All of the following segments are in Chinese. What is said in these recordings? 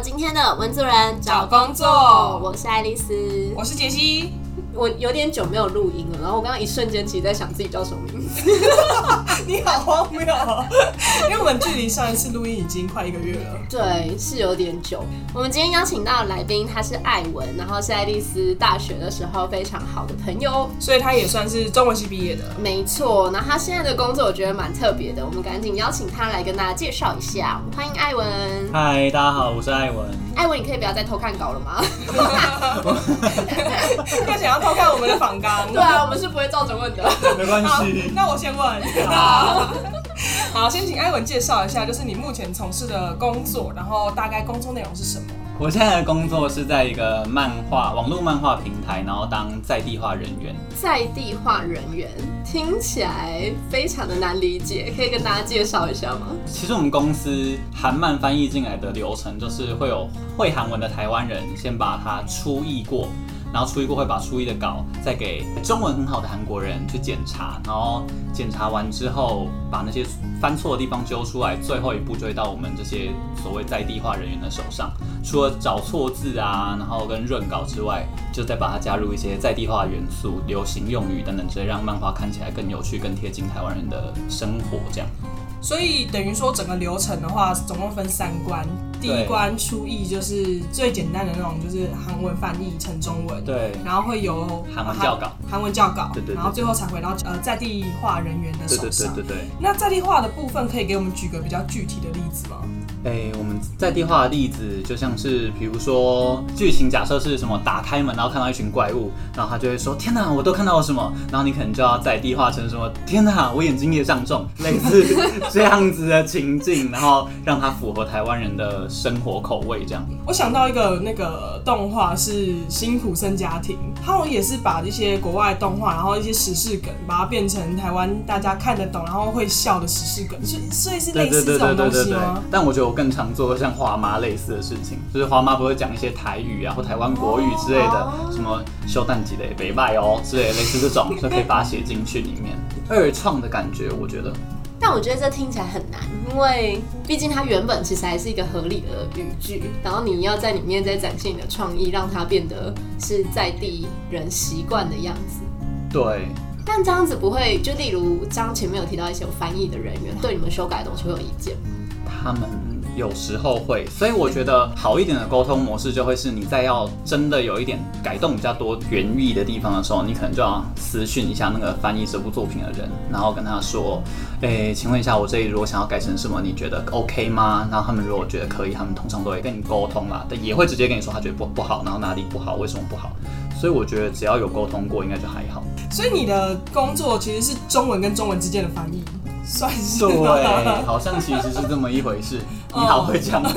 今天的文字人找工作我是爱丽丝。我是杰西，我有点久没有录音了，然后我刚刚一瞬间其实在想自己叫什么名字。你好荒谬哦！因为我们距离上一次录音已经快一个月了。对，是有点久。我们今天邀请到的来宾，他是艾文，然后是爱丽丝大学的时候非常好的朋友。所以他也算是中文系毕业的。没错，那他现在的工作我觉得蛮特别的，我们赶紧邀请他来跟大家介绍一下。欢迎艾文。嗨，大家好，我是艾文。艾文，你可以不要再偷看稿了吗？又想要偷看我们的访纲？对啊，我们是不会照着问的。没关好系，，那我先问。好，好，先请艾文介绍一下，就是你目前从事的工作，然后大概工作内容是什么？我现在的工作是在一个漫画网络漫画平台，然后当在地化人员。在地化人员听起来非常的难理解，可以跟大家介绍一下吗？其实我们公司韩漫翻译进来的流程，就是会有会韩文的台湾人先把它初译过，然后初一过会把初一的稿再给中文很好的韩国人去检查，然后检查完之后把那些翻错的地方揪出来，最后一步就会到我们这些所谓在地化人员的手上。除了找错字啊，然后跟润稿之外，就再把它加入一些在地化元素、流行用语等等之类，让漫画看起来更有趣、更贴近台湾人的生活。这样。所以等于说整个流程的话，总共分三关。第一关初译就是最简单的那种，就是韩文翻译成中文。对然后会由韩文教稿，韩文教稿，对对对然后最后才回到呃在地化人员的对对对手上。对对。那在地化的部分，可以给我们举个比较具体的例子吗？哎、我们在地化的例子就像是，比如说剧情假设是什么，打开门然后看到一群怪物，然后他就会说：“天哪，我都看到了什么？”然后你可能就要在地化成什么：“天哪，我眼睛也长重。”类似这样子的情境，然后让它符合台湾人的生活口味，这样。我想到一个那个动画是《辛普森家庭》，他好像也是把一些国外的动画，然后一些时事梗，把它变成台湾大家看得懂，然后会笑的时事梗，所以所以是类似这种东西吗？但我觉得我更常做像花妈类似的事情，就是花妈不会讲一些台语啊或台湾国语之类的，哦什么修蛋鸡的北拜哦之类的，类似这种，就可以把它写进去里面。二创的感觉，我觉得。但我觉得这听起来很难，因为毕竟它原本其实还是一个合理的语句，然后你要在里面再展现你的创意，让它变得是在地人习惯的样子。对，但这样子不会，就例如刚刚前面有提到一些有翻译的人员对你们修改的东西会有意见吗？他们有时候会，所以我觉得好一点的沟通模式就会是，你在要真的有一点改动比较多原意的地方的时候，你可能就要私讯一下那个翻译这部作品的人，然后跟他说，诶，请问一下，我这里如果想要改成什么，你觉得 OK 吗？然后他们如果觉得可以，他们通常都会跟你沟通啦，但也会直接跟你说他觉得不不好，然后哪里不好，为什么不好。所以我觉得只要有沟通过，应该就还好。所以你的工作其实是中文跟中文之间的翻译，算是对，好像其实是这么一回事。你好会讲。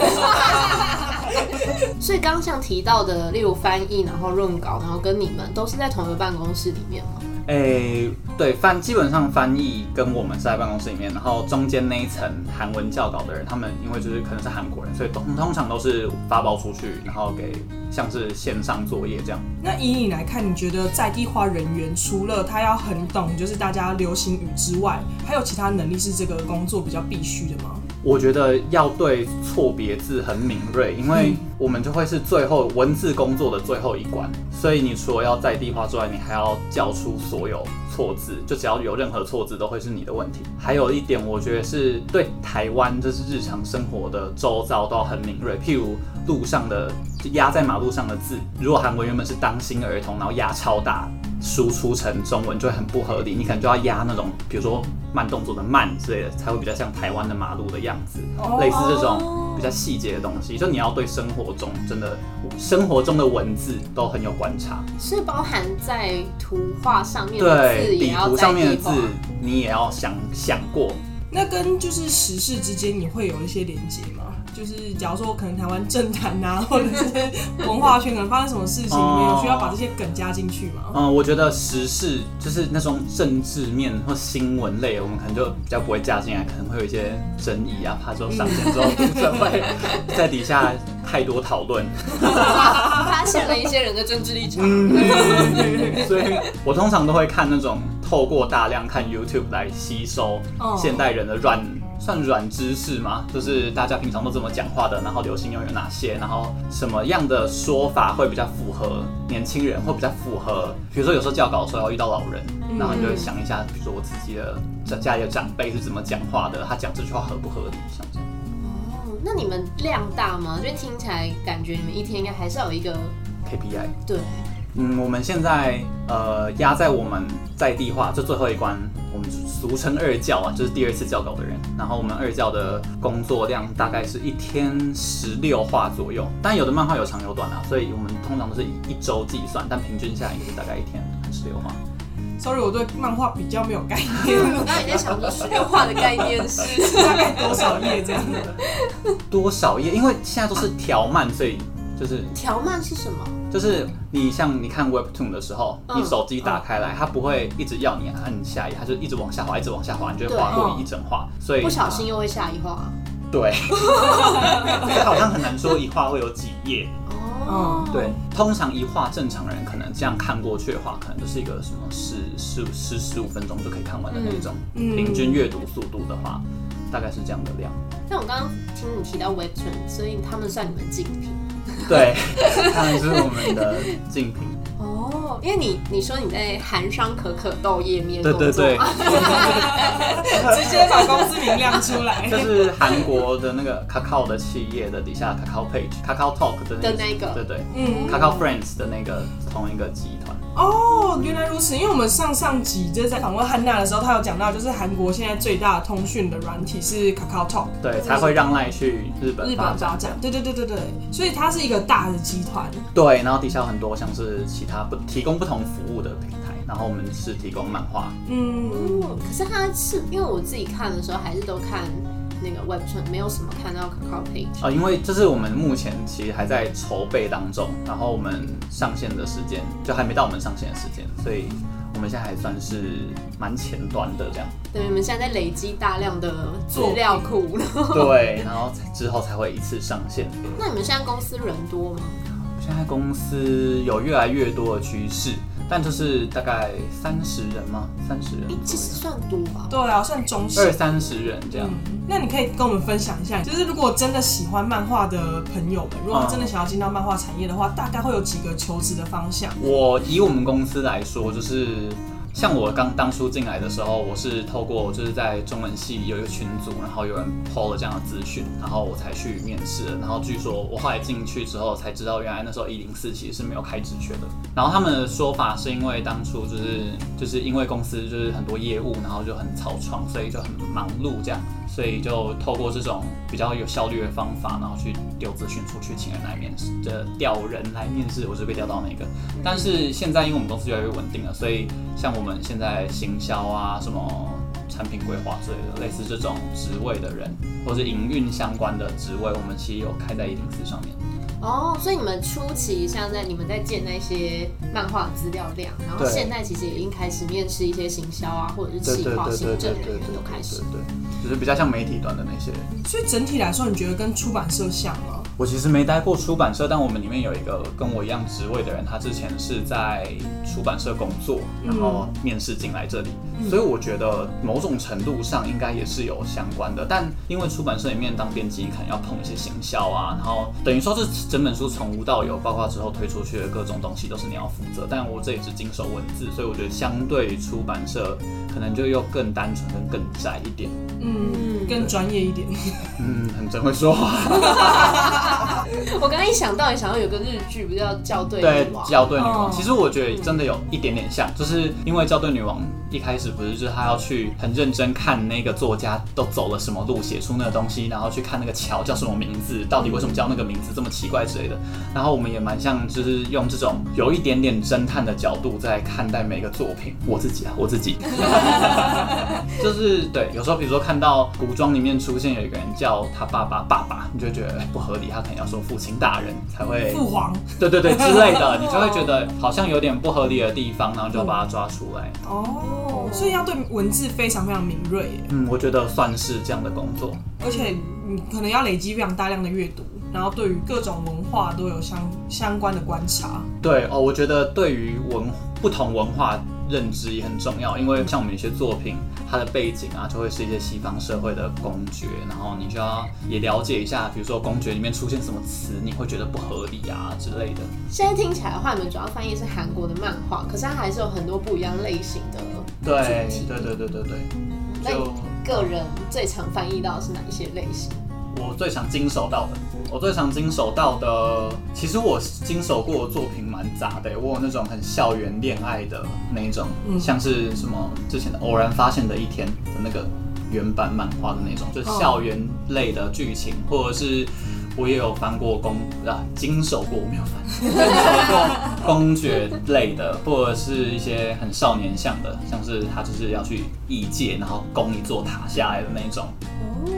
所以刚刚像提到的，例如翻译，然后润稿，然后跟你们都是在同一个办公室里面吗？诶、对翻基本上翻译跟我们是在办公室里面，然后中间那一层韩文教稿的人，他们因为就是可能是韩国人，所以通通常都是发包出去，然后给像是线上作业这样。那以你来看，你觉得在地化人员除了他要很懂就是大家流行语之外，还有其他能力是这个工作比较必须的吗？我觉得要对错别字很敏锐，因为我们就会是最后文字工作的最后一关，所以你除了要在地化之外，你还要叫出所有错字，就只要有任何错字都会是你的问题。还有一点，我觉得是对台湾就是日常生活的周遭都很敏锐，譬如路上的压在马路上的字，如果韩文原本是当心儿童，然后压超大。输出成中文就会很不合理，你可能就要压那种，比如说慢动作的慢之类的，才会比较像台湾的马路的样子。类似这种比较细节的东西，就你要对生活中真的生活中的文字都很有观察。是包含在图画上面的字对，底图上面的字你也要想想过。那跟就是时事之间你会有一些连接吗？就是假如说可能台湾政坛啊，或者这些文化圈可能发生什么事情，你有需要把这些梗加进去吗？嗯，我觉得时事就是那种政治面或新闻类，我们可能就比较不会加进来，可能会有一些争议啊，怕说上线之后读者会 在底下太多讨论。发现了一些人的政治立场。嗯，所以我通常都会看那种透过大量看 YouTube 来吸收哦现代人的软算软知识嘛，就是大家平常都这么讲话的，然后流行语有哪些，然后什么样的说法会比较符合年轻人，会比较符合，比如说有时候教稿的时候要遇到老人，然后你就会想一下，比如说我自己的家家里的长辈是怎么讲话的，他讲这句话合不合理，像这样。哦，那你们量大吗？就听起来感觉你们一天应该还是要有一个 KPI，对，嗯，我们现在呃压在我们在地化这最后一关，我们俗称二教啊，就是第二次教稿的人。然后我们二教的工作量大概是一天十六画左右，但有的漫画有长有短啊，所以我们通常都是以一周计算，但平均下来也是大概一天十六话。Sorry，我对漫画比较没有概念，我刚才也在想说十六画的概念是，大概多少页这样？多少页？因为现在都是条漫，所以就是条漫是什么？就是你像你看 Webtoon 的时候，嗯你手机打开来，它不会一直要你按下一页，它就一直往下滑，一直往下滑，你就会划过一整画。所以不小心又会下一画。对，这个好像很难说一画会有几页。哦，对，通常一画正常人可能这样看过去的话，可能就是一个什么十十十十五分钟就可以看完的那种。嗯平均阅读速度的话，大概是这样的量。像我刚刚听你提到 Webtoon，所以他们算你们竞品对，他们是我们的竞品。哦，因为你你说你在韩商可可豆页面对对对工作，直接把公司名亮出来。就是韩国的那个 Kakao 的企业的底下 Kakao Page、Kakao Talk 的的那个。对对。嗯，，Kakao Friends 的那个同一个集团。哦，原来如此。因为我们上上集就是在访问汉娜的时候，她有讲到，就是韩国现在最大的通讯的软体是 Kakao Talk，对，才会让赖去日本日。本发展。对对对对对，所以它是一个大的集团。对，然后底下有很多像是其他不提供不同服务的平台，然后我们是提供漫画。嗯，哦，可是它是因为我自己看的时候还是都看那个 Webtoon，没有什么看到 Kakao Page。啊、因为这是我们目前其实还在筹备当中，然后我们上线的时间就还没到我们上线的时间，所以我们现在还算是蛮前端的这样。对，你们现在在累积大量的资料库了。对，然后之后才会一次上线。那你们现在公司人多吗？现在公司有越来越多的趋势，但就是大概三十人吗？三十人诶，其实算多吧。对啊，算中型。二三十人这样。嗯，那你可以跟我们分享一下，就是如果真的喜欢漫画的朋友们，如果真的想要进到漫画产业的话，大概会有几个求职的方向？我以我们公司来说，就是像我刚当初进来的时候，我是透过就是在中文系有一个群组，然后有人 PO 了这样的资讯，然后我才去面试。然后据说我后来进去之后才知道，原来那时候一零四其实是没有开职缺的。然后他们的说法是因为当初就是就是因为公司就是很多业务，然后就很草创，所以就很忙碌这样，所以就透过这种比较有效率的方法，然后去丢资讯出去，请人来面试，这调人来面试，我是被调到那个。但是现在因为我们公司越来越稳定了，所以像我们现在行销啊，什么产品规划之类的，类似这种职位的人，或是营运相关的职位，我们其实有开在一零四上面。哦，所以你们初期像在你们在建那些漫画资料量，然后对现在其实也已经开始面试一些行销啊，或者是企划、行政人员都开始。对，就是比较像媒体端的那些。所以整体来说，你觉得跟出版社像吗？我其实没待过出版社，但我们里面有一个跟我一样职位的人，他之前是在出版社工作，然后面试进来这里，所以我觉得某种程度上应该也是有相关的。但因为出版社里面当编辑，可能要碰一些行销啊，然后等于说是整本书从无到有，包括之后推出去的各种东西都是你要负责。但我这里是经手文字，所以我觉得相对于出版社，可能就又更单纯、跟更窄一点。嗯，更专业一点。嗯，很真会说话。我刚刚一想到，也想到有个日剧，不叫《校对对女王》。校对女王，哦其实我觉得真的有一点点像，就是因为校对女王一开始不是就是他要去很认真看那个作家都走了什么路写出那个东西，然后去看那个桥叫什么名字，到底为什么叫那个名字这么奇怪之类的。然后我们也蛮像就是用这种有一点点侦探的角度在看待每个作品。我自己啊，我自己，就是对，有时候比如说看到古装里面出现有一个人叫他爸爸爸爸，你就觉得哎不合理，他可能要说父亲大人才会父皇对对对之类的，你就会觉得好像有点不合理的地方，然后就把它抓出来。哦，所以要对文字非常非常敏锐耶，嗯，我觉得算是这样的工作。而且你可能要累积非常大量的阅读，然后对于各种文化都有相相关的观察。对哦，我觉得对于文不同文化认知也很重要，因为像我们有些作品，它的背景啊，就会是一些西方社会的公爵，然后你就要也了解一下，比如说公爵里面出现什么词，你会觉得不合理啊之类的。现在听起来的话，你们主要翻译是韩国的漫画，可是它还是有很多不一样类型的对对对对对对，就个人最常翻译到的是哪一些类型？我最常经手到的，我最常经手到的，其实我经手过的作品蛮杂的，我有那种很校园恋爱的那一种，嗯。像是什么之前的偶然发现的一天的那个原版漫画的那种，就是校园类的剧情，或者是我也有翻过公啊经手过，我没有翻，经手过 公爵类的，或者是一些很少年向的，像是他就是要去异界，然后攻一座塔下来的那种，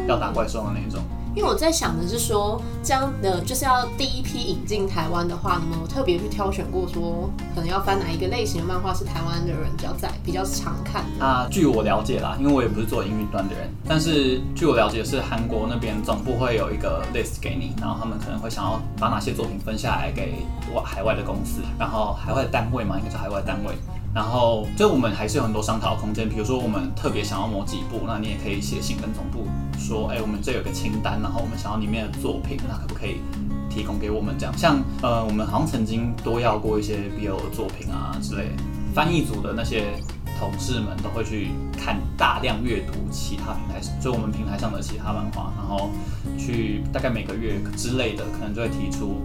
要打怪兽的那种。因为我在想的是说，这样的就是要第一批引进台湾的话，你们有特别去挑选过说，可能要翻哪一个类型的漫画是台湾的人比较在比较常看的？啊，据我了解啦，因为我也不是做营运端的人，但是据我了解是韩国那边总部会有一个 list 给你，然后他们可能会想要把哪些作品分下来给外海外的公司，然后海外的单位嘛，应该是海外单位。然后就我们还是有很多商讨空间，比如说我们特别想要某几部，那你也可以写信跟总部说，哎，我们这有个清单，然后我们想要里面的作品，那可不可以提供给我们这样？像呃，我们好像曾经多要过一些 BL 的作品啊之类，翻译组的那些同事们都会去看大量阅读其他平台，就我们平台上的其他漫画，然后去大概每个月之类的，可能就会提出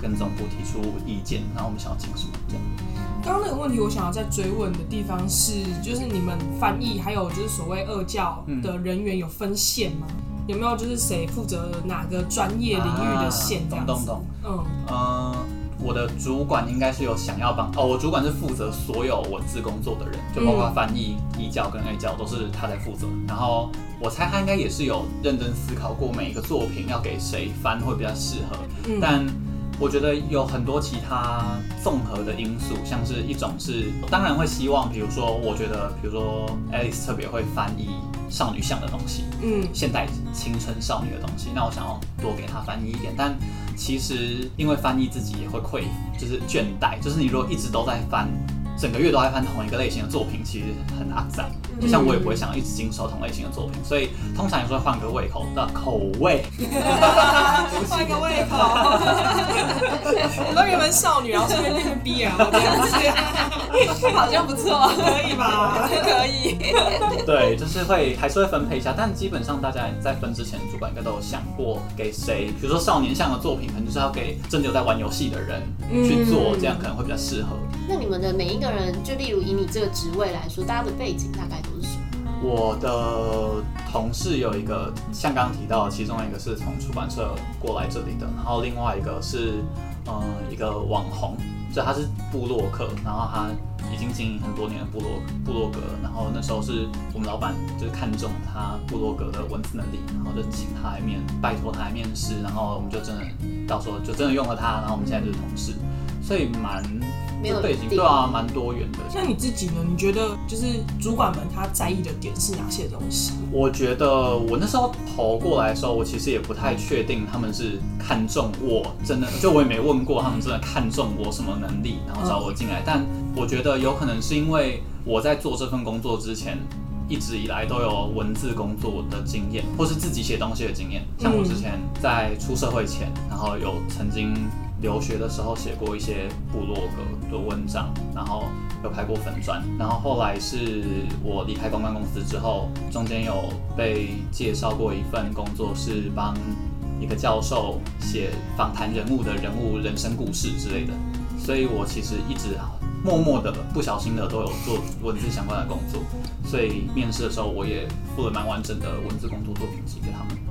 跟总部提出意见，然后我们想要进什么这样。刚刚那个问题，我想要再追问的地方是，就是你们翻译还有就是所谓二教的人员有分线吗？有没有就是谁负责哪个专业领域的线这样子？啊懂懂懂。嗯，呃，我的主管应该是有想要帮哦，我主管是负责所有文字工作的人，就包括翻译、一教跟 A 教都是他在负责。然后我猜他应该也是有认真思考过每一个作品要给谁翻会比较适合，嗯但。我觉得有很多其他综合的因素，像是一种是，当然会希望，比如说，我觉得，比如说，Alice 特别会翻译少女向的东西，嗯现代青春少女的东西，那我想要多给她翻译一点。但其实因为翻译自己也会匮，就是倦怠，就是你如果一直都在翻，整个月都在翻同一个类型的作品，其实很。就像我也不会想要一直经手同类型的作品，所以通常有时候换个胃口的口味。换个胃口，我都原本少女，然后顺便变成 BL 这样子，好像不错，可以吧？可以。对，就是会还是会分配一下，但基本上大家在分之前，主管应该都有想过给谁，比如说少年向的作品，可能就是要给真的有在玩游戏的人去做，嗯这样可能会比较适合。那你们的每一个人，就例如以你这个职位来说，大家的背景大概都是什么？我的同事有一个，像刚提到，其中一个是从出版社过来这里的，然后另外一个是，呃，一个网红，就他是布洛克，然后他已经经营很多年的部落部落格，然后那时候是我们老板就是看中他布洛格的文字能力，然后就请他来面，拜托他来面试，然后我们就真的到时候就真的用了他，然后我们现在就是同事，所以蛮没有背景对啊，蛮多元的。像你自己呢？你觉得就是主管们他在意的点是哪些东西？我觉得我那时候投过来的时候，我其实也不太确定他们是看中我，真的就我也没问过他们真的看中我什么能力，然后找我进来。但我觉得有可能是因为我在做这份工作之前，一直以来都有文字工作的经验，或是自己写东西的经验。像我之前在出社会前，然后有曾经留学的时候写过一些部落格的文章，然后有拍过粉砖，然后后来是我离开公关公司之后，中间有被介绍过一份工作，是帮一个教授写访谈人物的人物人生故事之类的，所以我其实一直默默的、不小心的都有做文字相关的工作，所以面试的时候我也附了蛮完整的文字工作作品集给他们。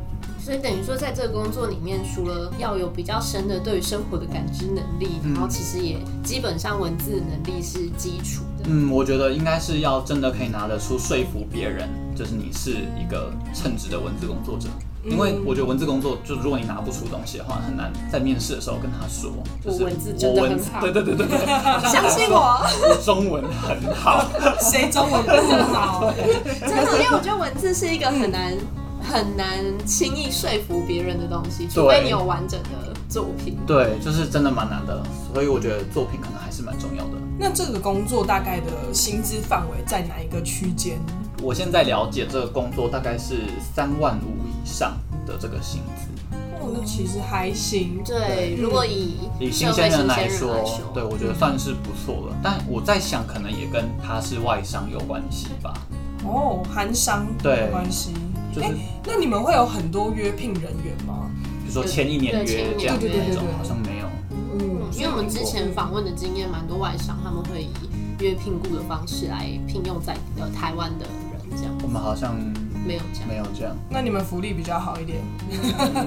所以等于说，在这个工作里面，除了要有比较深的对于生活的感知能力，嗯然后其实也基本上文字能力是基础的。嗯，我觉得应该是要真的可以拿得出说服别人，就是你是一个称职的文字工作者。因为我觉得文字工作，就如果你拿不出东西的话，很难在面试的时候跟他说，就是我文字真的我很好对对对对对，相信我，我中文很好。谁中文不好？真的，因为我觉得文字是一个很难。很难轻易说服别人的东西，除非你有完整的作品。对，就是真的蛮难的，所以我觉得作品可能还是蛮重要的。那这个工作大概的薪资范围在哪一个区间？我现在了解这个工作大概是三万五以上的这个薪资。哦，那其实还行。对，如果以以新鲜人来说，对我觉得算是不错了。但我在想，可能也跟他是外商有关系吧。哦，韩商对有关系。就是哎那你们会有很多约聘人员吗？比如说签一年对签一年约这样种好像没有。嗯，因为我们之前访问的经验蛮多外商，他们会以约聘雇的方式来聘用在呃台湾的人，这样我们好像没有这样，没有这样，那你们福利比较好一点。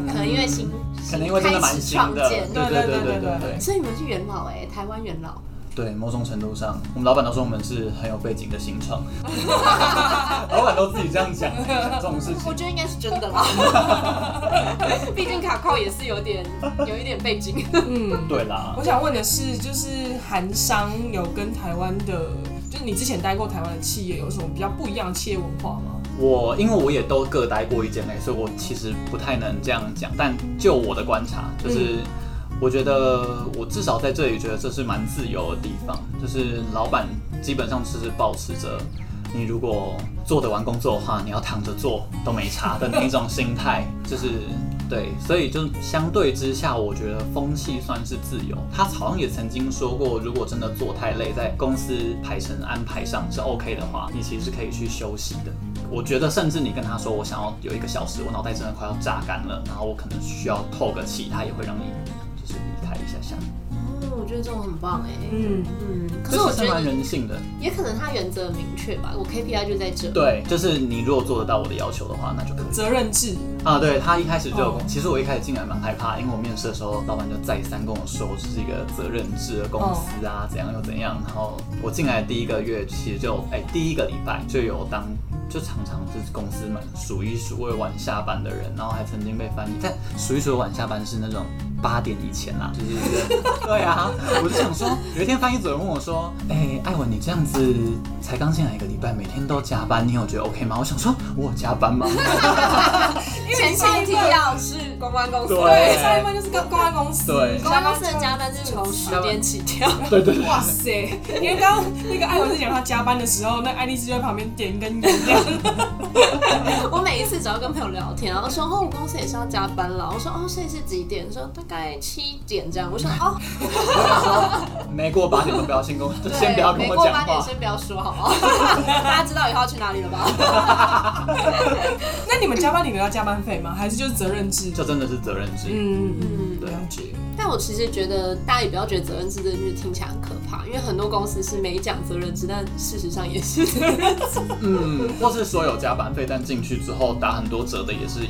可能因为新可能因为真的蛮新的，对新对对对对对对对所以你们是元老哎、台湾元老。对，某种程度上，我们老板都说我们是很有背景的新创，老板都自己这样讲这种事情。我觉得应该是真的啦，毕竟卡扣也是有点 有一点背景。嗯，对啦我，想问的是，就是韩商有跟台湾的，就是你之前待过台湾的企业，有什么比较不一样的企业文化吗？我因为我也都各待过一间类，所以我其实不太能这样讲。但就我的观察，就是我觉得我至少在这里觉得这是蛮自由的地方，就是老板基本上是保持着你如果做得完工作的话，你要躺着做都没差的那一种心态，就是对，所以就相对之下，我觉得风气算是自由。他好像也曾经说过，如果真的做太累，在公司排程安排上是 OK 的话，你其实是可以去休息的。我觉得，甚至你跟他说我想要有一个小时，我脑袋真的快要榨干了，然后我可能需要透个气，他也会让你是离开一下下。嗯，我觉得这种很棒哎、嗯，嗯，可是我觉得蛮人性的。也可能他原则很明确吧，我 KPI 就在这。对，就是你如果做得到我的要求的话，那就可以。责任制。啊，对他一开始就有跟哦其实我一开始进来蛮害怕，因为我面试的时候，老板就再三跟我说，这是一个责任制的公司啊，怎样又怎样。然后我进来第一个月，其实就哎、第一个礼拜就有当，就常常就是公司们数一数二晚下班的人，然后还曾经被翻译，但数一数二晚下班是那种。八点以前啦，就是对啊，我就想说，有一天翻译主任问我说：“哎、艾文，你这样子才刚进来一个礼拜，每天都加班，你有觉得 OK 吗？”我想说，我有加班吗？前情提要是公关公司，对上一班就是跟公关公司。对公关公司的加班是从十点起跳。对对对，哇塞！因为刚刚那个艾文在讲他加班的时候，那爱丽丝就在旁边点一根烟。我每一次只要跟朋友聊天，然后说哦，我公司也是要加班了。我说哦，现在是几点？说大概七点这样。我说 哦，没过八点都不要先跟我，先不要跟没过我讲话。八点先不要说好吗？大家知道以后要去哪里了吧？那你们加班你们要加班费吗？还是就是责任制？这真的是责任制。嗯嗯，嗯，了解。但我其实觉得大家也不要觉得责任制这个句听起来很可怕，因为很多公司是没讲责任制，但事实上也是责任制。嗯，或是说有加班费，但进去之后打很多折的也是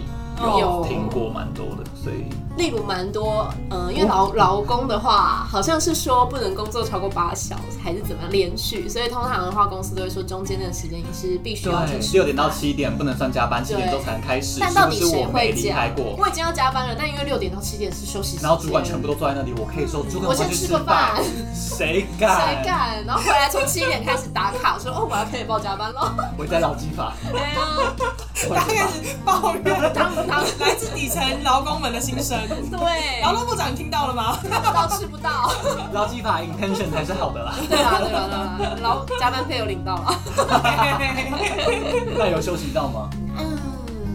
有有听过蛮多的，所以例如蛮多，嗯、因为劳劳工的话，好像是说不能工作超过八小时，还是怎么样连续，所以通常的话，公司都会说中间的时间也是必须要六点到七点不能算加班，七点钟才能开始，但到底谁会离开过？我已经要加班了，但因为六点到七点是休息时间，然后主管全部都坐在那里，我可以说主管我先吃吃个饭，谁敢？谁？敢？然后回来从七点开始打卡，说哦我要可以报加班了。我在劳基法，对啊，大家开始抱怨当当来自底层劳工们的心声。对，劳动部长，你听到了吗？吃不到吃不到。劳基法 intention 才是好的啦。对啊对啊对啊，加班费有领到了。那有休息到吗？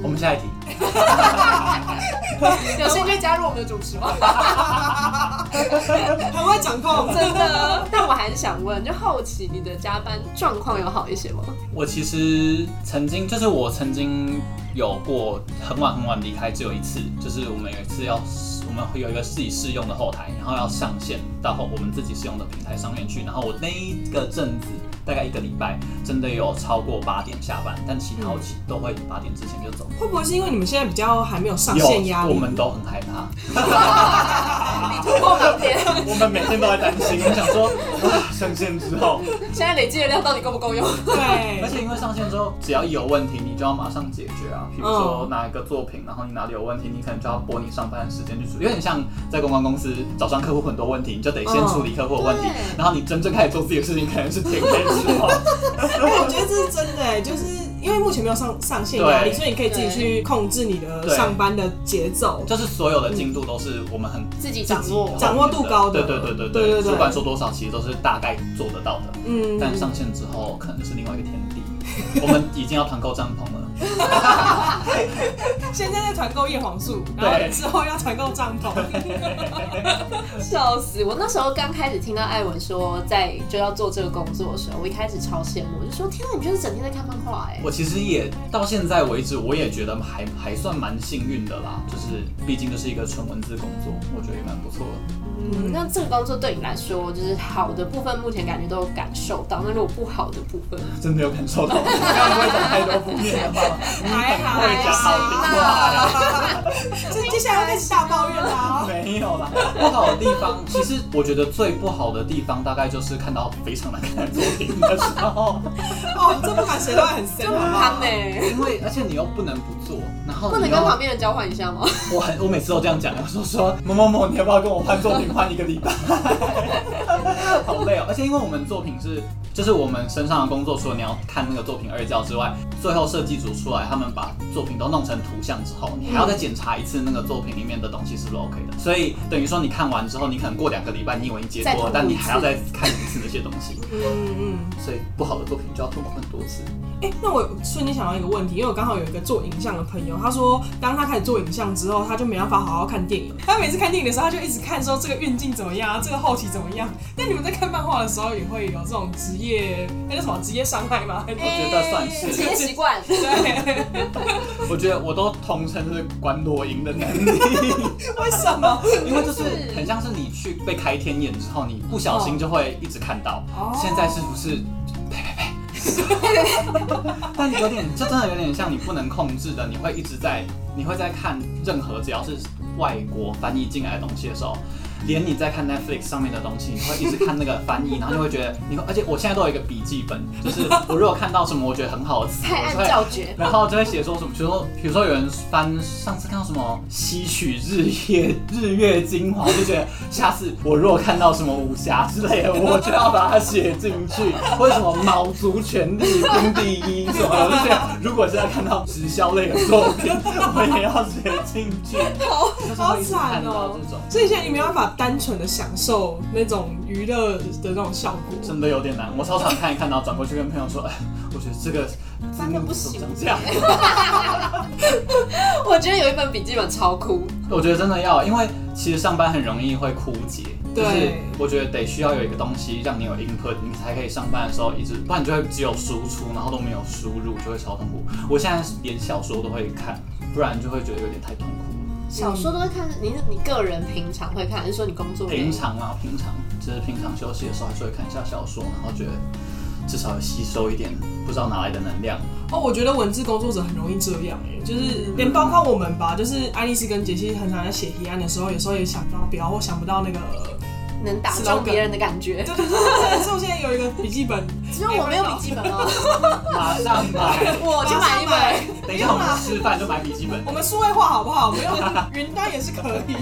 我嗯，们下一题。有兴趣加入我们的主持吗？很会掌控。真的，但我还是想问，就好奇你的加班状况有好一些吗？我其实曾经，就是我曾经有过很晚很晚离开，只有一次，就是我们有一次要，我们会有一个自己试用的后台，然后要上线到后我们自己使用的平台上面去。然后我那一个阵子，大概一个礼拜，真的有超过八点下班，但其他我其都会八点之前就走。会不会是因为你们现在比较还没有上线压，力？我们都很害怕，你突破盲点，我们每天都在担心，我想说，哇，上线之后，现在累积的量到底够不够用？对而，且因为上线之后，只要一有问题，你就要马上解决啊。比如说哪一个作品，然后你哪里有问题，你可能就要拨你上班的时间去处理，有点像在公关公司找上客户很多问题，你就得先处理客户的问题，然后你真正开始做自己的事情，可能是天黑之后。哎，我觉得这是真的欸，就是因因为目前没有上上线压力，所以你可以自己去控制你的上班的节奏。就是所有的进度都是我们很自己掌握。掌握度高的对对对对对对对主管说多少，其实都是大概做得到的。嗯，但上线之后，可能就是另外一个天地。我们已经要团购帐篷了，现在在团购叶黄素，然后对之后要团购帐篷。笑死！我那时候刚开始听到艾文说在就要做这个工作的时候，我一开始超羡慕，我就说天啊，你就是整天在看漫画哎、我其实也到现在为止，我也觉得还还算蛮幸运的啦。就是毕竟这是一个纯文字工作，我觉得也蛮不错的。嗯，那这个工作对你来说，就是好的部分，目前感觉都有感受到。那如果不好的部分，真的有感受到，不会讲太多负面的话，还好，会讲好听话。这接下来要开始大抱怨啦。没有啦，不好的地方，其实我觉得最不好的地方，大概就是看到非常难看的作品的时候，哦，这不管谁都会很深，就很憨哎，因为而且你又不能不做，然后不能你跟旁边人交换一下吗？我很我每次都这样讲，我说说某某某，你要不要跟我换作品换一个礼拜？好累哦，而且因为我们作品是，就是我们身上的工作，除了你要看那个作品二教之外，最后设计组出来，他们把作品都弄成图像之后，你还要再检查一次那个作品里面的东西是不是 OK 的。所以等于说你看完之后，你可能过两个礼拜，你以为你解再脱了，但你还要再看一次那些东西，嗯嗯。所以不好的作品就要痛苦很多次。哎、那我瞬间想到一个问题，因为我刚好有一个做影像的朋友，他说，当他开始做影像之后，他就没办法好好看电影。他每次看电影的时候，他就一直看说这个运镜怎么样啊，这个后期怎么样。那你们在看漫画的时候，也会有这种职业，那叫什么职业伤害吗？觉得算是职业习惯。对，我觉得我都统称是关落音的能力。为什么？因为就是很像是你去被开天眼之后，你不小心就会一直看到。哦现在是不是？呸呸呸！但有点，这真的有点像你不能控制的，你会一直在，你会在看任何只要是外国翻译进来的东西的时候。连你在看 Netflix 上面的东西，你会一直看那个翻译，然后就会觉得你会，而且我现在都有一个笔记本，就是我如果看到什么我觉得很好的词，太 按我就会教诀，然后就会写说什么，比如说，比如说有人翻上次看到什么吸取日月日月精华，就觉得下次我如果看到什么武侠之类的，我就要把它写进去，或者什么卯足全力拼第一什么的，就觉得如果现在看到直销类的作品，我也要写进去，好好惨哦到这种。！所以现在你没办法单纯的享受那种娱乐的那种效果。真的有点难，我超常看一看，然后转过去跟朋友说，哎，我觉得这个真的不行怎么这样？我觉得有一本笔记本超酷，我觉得真的要，因为其实上班很容易会枯竭，就是对我觉得得需要有一个东西让你有 input，你才可以上班的时候一直，不然你就会只有输出，然后都没有输入，就会超痛苦。我现在连小说都会看，不然就会觉得有点太痛苦了。小说都会看，你是你个人平常会看，还是说你工作平常啊，平常就是平常休息的时候还是会看一下小说，然后觉得至少有吸收一点不知道哪来的能量。哦，我觉得文字工作者很容易这样哎、就是连包括我们吧，就是爱丽丝跟杰西很常在写提案的时候，有时候也想不到标或想不到那个。能打中别人的感觉。对对对对，所以我现在有一个笔记本，只有我没有笔记本哦，马上买，我就买一本。等一下我们吃饭就买笔记本。我们数位化好不好？没有云端也是可以，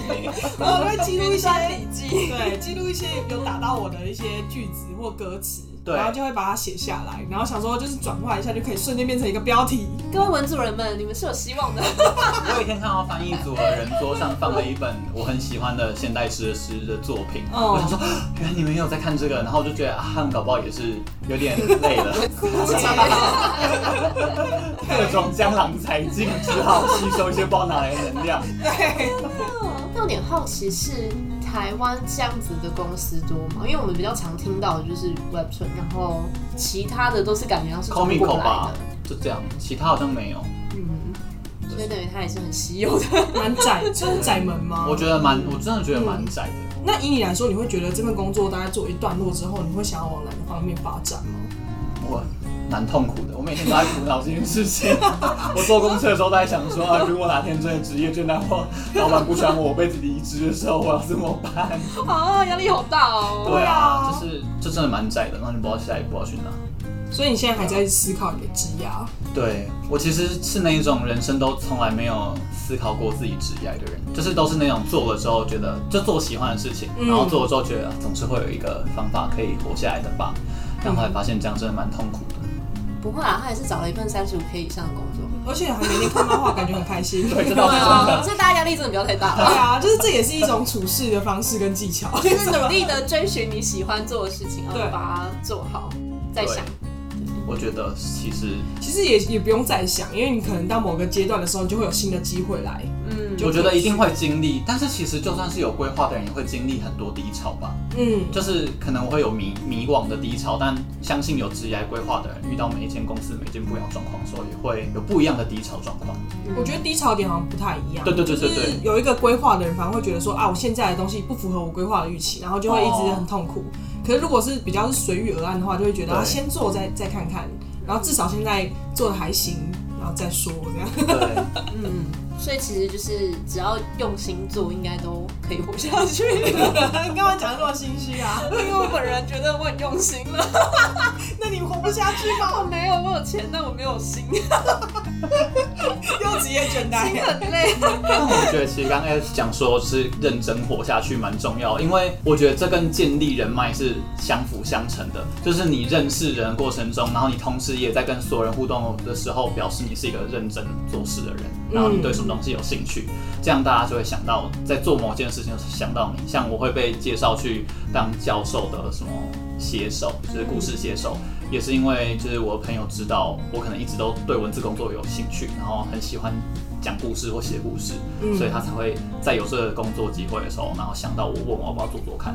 然后我会记录一些笔记。对，记录一些有打到我的一些句子或歌词，对然后就会把它写下来，然后想说就是转化一下，就可以瞬间变成一个标题。各位文主人们，你们是有希望的。我有一天看到翻译组的人桌上放了一本我很喜欢的现代诗的诗的作品，哦我想说，原来你们也有在看这个，然后我就觉得啊，他们搞不好也是有点累了，各种江郎才尽，只好吸收一些不知道哪来的能量。对，那有点好奇是台湾这样子的公司多吗？因为我们比较常听到的就是 Webtoon，然后其他的都是感觉像是中 Comic 国来吧的，，就这样，其他好像没有。嗯，所以等于它也是很稀有的。蛮窄，算是窄门吗？我觉得蛮，我真的觉得蛮窄的。那以你来说，你会觉得这份工作大概做一段落之后，你会想要往哪个方面发展吗？我蛮痛苦的，我每天都在苦恼这件事情。我坐公车的时候都在想说，啊，如果哪天真的职业倦怠或老板不喜欢我，我被子离职的时候，我要怎么办？啊，压力好大哦。对啊，啊就是这真的蛮窄的，然后你不知道下一步要去哪。所以你现在还在思考你的职涯，对我其实是那一种人生都从来没有思考过自己职业的人，就是都是那种做了之后觉得就做喜欢的事情，嗯然后做了之后觉得啊总是会有一个方法可以活下来的吧，然后后来发现这样真的蛮痛苦的。不会啊，他也是找了一份三十五 K 以上的工作。而且还每天看漫画，感觉很开心。对，啊，所以大家压力真的不要太大对。啊，就是这也是一种处事的方式跟技巧。就是努力的追寻你喜欢做的事情，然后把它做好，再想。我觉得其实，其实也也不用再想，因为你可能到某个阶段的时候，你就会有新的机会来。嗯，我觉得一定会经历，但是其实就算是有规划的人，也会经历很多低潮吧。嗯，就是可能会有迷迷惘的低潮，但相信有职业规划的人，遇到每一间公司每一件不一样的状况的时候，也会有不一样的低潮状况。我觉得低潮点好像不太一样。对对对对对有一个规划的人，反而会觉得说啊，我现在的东西不符合我规划的预期，然后就会一直很痛苦。可是如果是比较是随遇而安的话，就会觉得啊，先做再再看看，然后至少现在做的还行，然后再说这样。对，嗯，所以其实就是只要用心做，应该都可以活下去。你干嘛讲的那么心虚啊？因为我本人觉得我很用心了。那你活不下去吗？我没有，我有钱，但我没有心，又职业倦心怠。很累。但我觉得其实刚才讲说，是认真活下去蛮重要，因为我觉得这跟建立人脉是相辅相成的。就是你认识人的过程中，然后你同时也在跟所有人互动的时候，表示你是一个认真做事的人，然后你对什么东西有兴趣，这样大家就会想到在做某件事情想到你。像我会被介绍去当教授的什么写手，就是故事写手。也是因为就是我朋友知道我可能一直都对文字工作有兴趣，然后很喜欢讲故事或写故事，所以他才会在有这个工作机会的时候，然后想到我问我要不要做做看。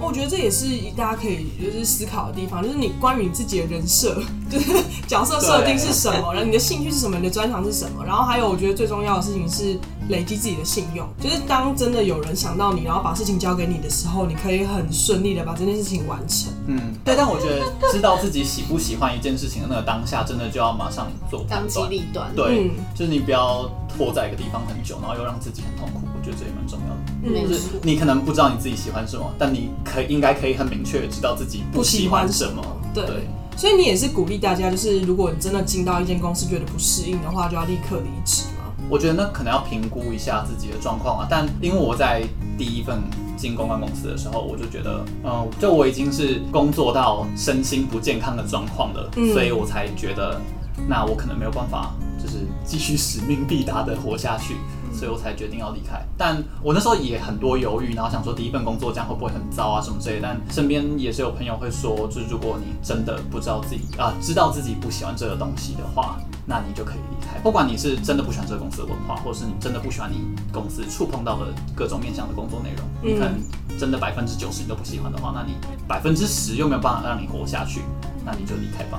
我觉得这也是大家可以就是思考的地方，就是你关于你自己的人设，就是 角色设定是什么，然后你的兴趣是什么，你的专长是什么，然后还有我觉得最重要的事情是累积自己的信用，就是当真的有人想到你，然后把事情交给你的时候，你可以很顺利的把这件事情完成。嗯，对，但我觉得知道自己喜不喜欢一件事情的那个当下，真的就要马上做当机。立断。对，嗯就是你不要拖在一个地方很久，然后又让自己很痛苦。我觉得这也蛮重要的。就是。你可能不知道你自己喜欢什么，但你可应该可以很明确的知道自己不喜欢什么。对对，所以你也是鼓励大家，就是如果你真的进到一间公司觉得不适应的话，就要立刻离职嘛。我觉得那可能要评估一下自己的状况啊。但因为我在第一份进公关公司的时候，我就觉得，嗯、就我已经是工作到身心不健康的状况了，嗯所以我才觉得，那我可能没有办法，就是继续使命必达的活下去。所以我才决定要离开，但我那时候也很多犹豫，然后想说第一份工作这样会不会很糟啊什么之类的。但身边也是有朋友会说，就是如果你真的不知道自己啊、知道自己不喜欢这个东西的话，那你就可以离开。不管你是真的不喜欢这个公司的文化，或是你真的不喜欢你公司触碰到的各种面向的工作内容，你可能真的百分之九十你都不喜欢的话，那你百分之十又没有办法让你活下去，那你就离开吧。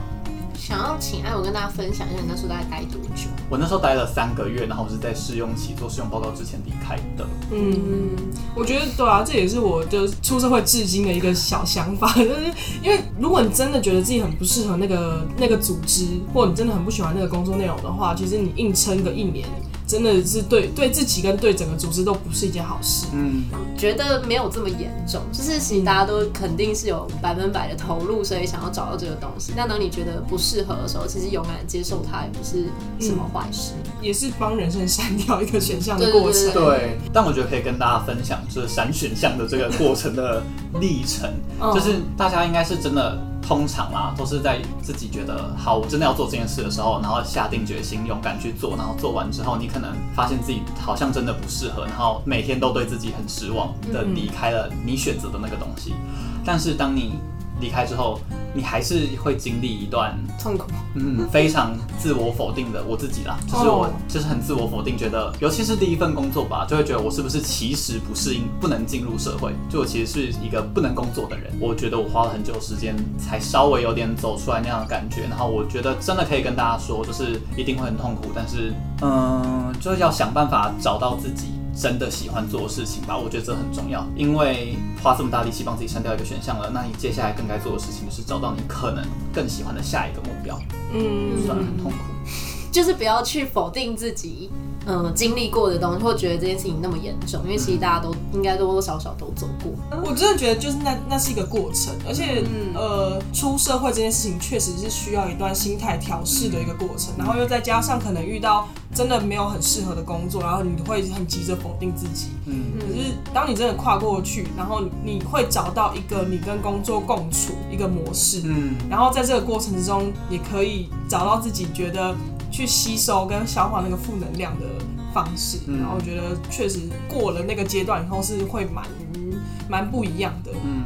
想要请艾我跟大家分享一下，你那时候大概待多久？我那时候待了三个月，然后我是在试用期做试用报告之前离开的。嗯，我觉得对啊，这也是我就是出社会至今的一个小想法，就是因为如果你真的觉得自己很不适合那个那个组织，或者你真的很不喜欢那个工作内容的话，其实你硬撑个一年，真的是对对自己跟对整个组织都不是一件好事。嗯，觉得没有这么严重，就是其实大家都肯定是有百分百的投入，所以想要找到这个东西。但当你觉得不适合的时候，其实勇敢接受它也不是什么坏事。也是帮人生删掉一个选项的过程。对对，但我觉得可以跟大家分享，就是删选项的这个过程的历程，嗯就是大家应该是真的。通常啦，都是在自己觉得好，我真的要做这件事的时候，然后下定决心，勇敢去做，然后做完之后，你可能发现自己好像真的不适合，然后每天都对自己很失望的离开了你选择的那个东西。但是当你离开之后，你还是会经历一段痛苦，嗯，非常自我否定的我自己啦，就是我哦就是很自我否定，觉得尤其是第一份工作吧，就会觉得我是不是其实不适应，不能进入社会，就我其实是一个不能工作的人。我觉得我花了很久时间才稍微有点走出来那样的感觉，然后我觉得真的可以跟大家说，就是一定会很痛苦，但是嗯，就是要想办法找到自己。真的喜欢做的事情吧，我觉得这很重要，因为花这么大力气帮自己删掉一个选项了，那你接下来更该做的事情就是找到你可能更喜欢的下一个目标。嗯，虽然很痛苦。就是不要去否定自己，呃经历过的东西，或觉得这件事情那么严重，因为其实大家都应该多多少少都走过。我真的觉得就是那那是一个过程，而且、呃出社会这件事情确实是需要一段心态调试的一个过程，然后又再加上可能遇到真的没有很适合的工作，然后你会很急着否定自己。嗯，可是当你真的跨过去，然后你会找到一个你跟工作共处一个模式，嗯，然后在这个过程之中，也可以找到自己觉得去吸收跟消化那个负能量的方式。嗯然后我觉得确实过了那个阶段以后，是会蛮蛮不一样的。嗯，嗯，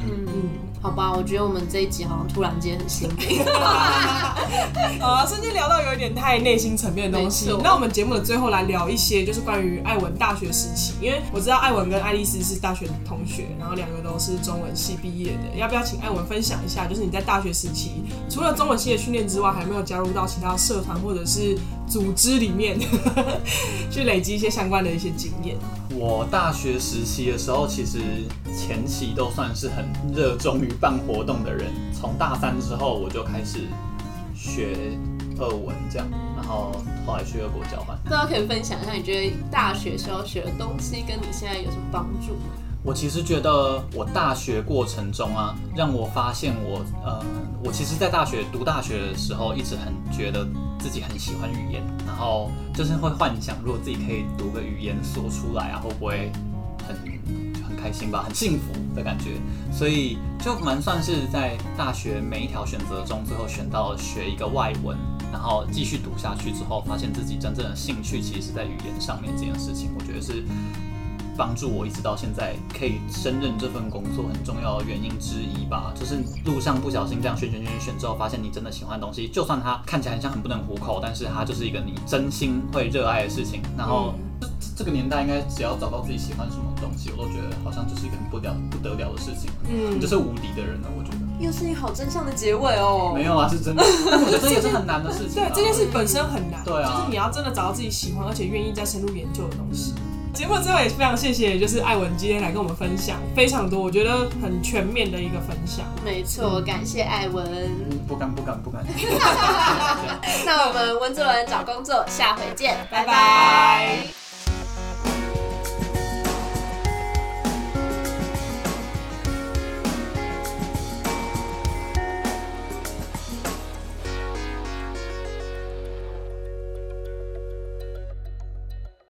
好吧，我觉得我们这一集好像突然间很心灵。啊，甚至聊到有一点太内心层面的东西。那我们节目的最后来聊一些，就是关于艾文大学时期，因为我知道艾文跟爱丽丝是大学同学，然后两个都是中文系毕业的。要不要请艾文分享一下，就是你在大学时期，除了中文系的训练之外，还有没有加入到其他社团或者是组织里面，去累积一些相关的一些经验？我大学时期的时候，其实前期都算是很热衷于办活动的人。从大三之后，我就开始学俄文，这样，然后后来去俄国交换。不知道可以分享一下，你觉得大学时候学的东西跟你现在有什么帮助吗？我其实觉得我大学过程中啊，让我发现我呃，我其实，在大学读大学的时候，一直很觉得自己很喜欢语言，然后就是会幻想，如果自己可以读个语言说出来啊，会不会很很开心吧，很幸福的感觉。所以就蛮算是在大学每一条选择中，最后选到学一个外文，然后继续读下去之后，发现自己真正的兴趣其实是在语言上面这件事情，我觉得是。帮助我一直到现在可以胜任这份工作很重要的原因之一吧，就是路上不小心这样选选选选选之后，发现你真的喜欢的东西，就算它看起来很像很不能糊口，但是它就是一个你真心会热爱的事情。然后、这这个年代应该只要找到自己喜欢什么东西，我都觉得好像就是一个很不了不得了的事情，嗯你就是无敌的人了，我觉得。又是一个好真相的结尾哦。没有啊，是真的，但我觉得这也是很难的事情、啊。对，这件事本身很难，对啊就是你要真的找到自己喜欢而且愿意再深入研究的东西。节目最后也非常谢谢，就是艾文今天来跟我们分享非常多，我觉得很全面的一个分享。没错，感谢艾文。嗯不敢不敢不敢。那我们温州人找工作，下回见，拜拜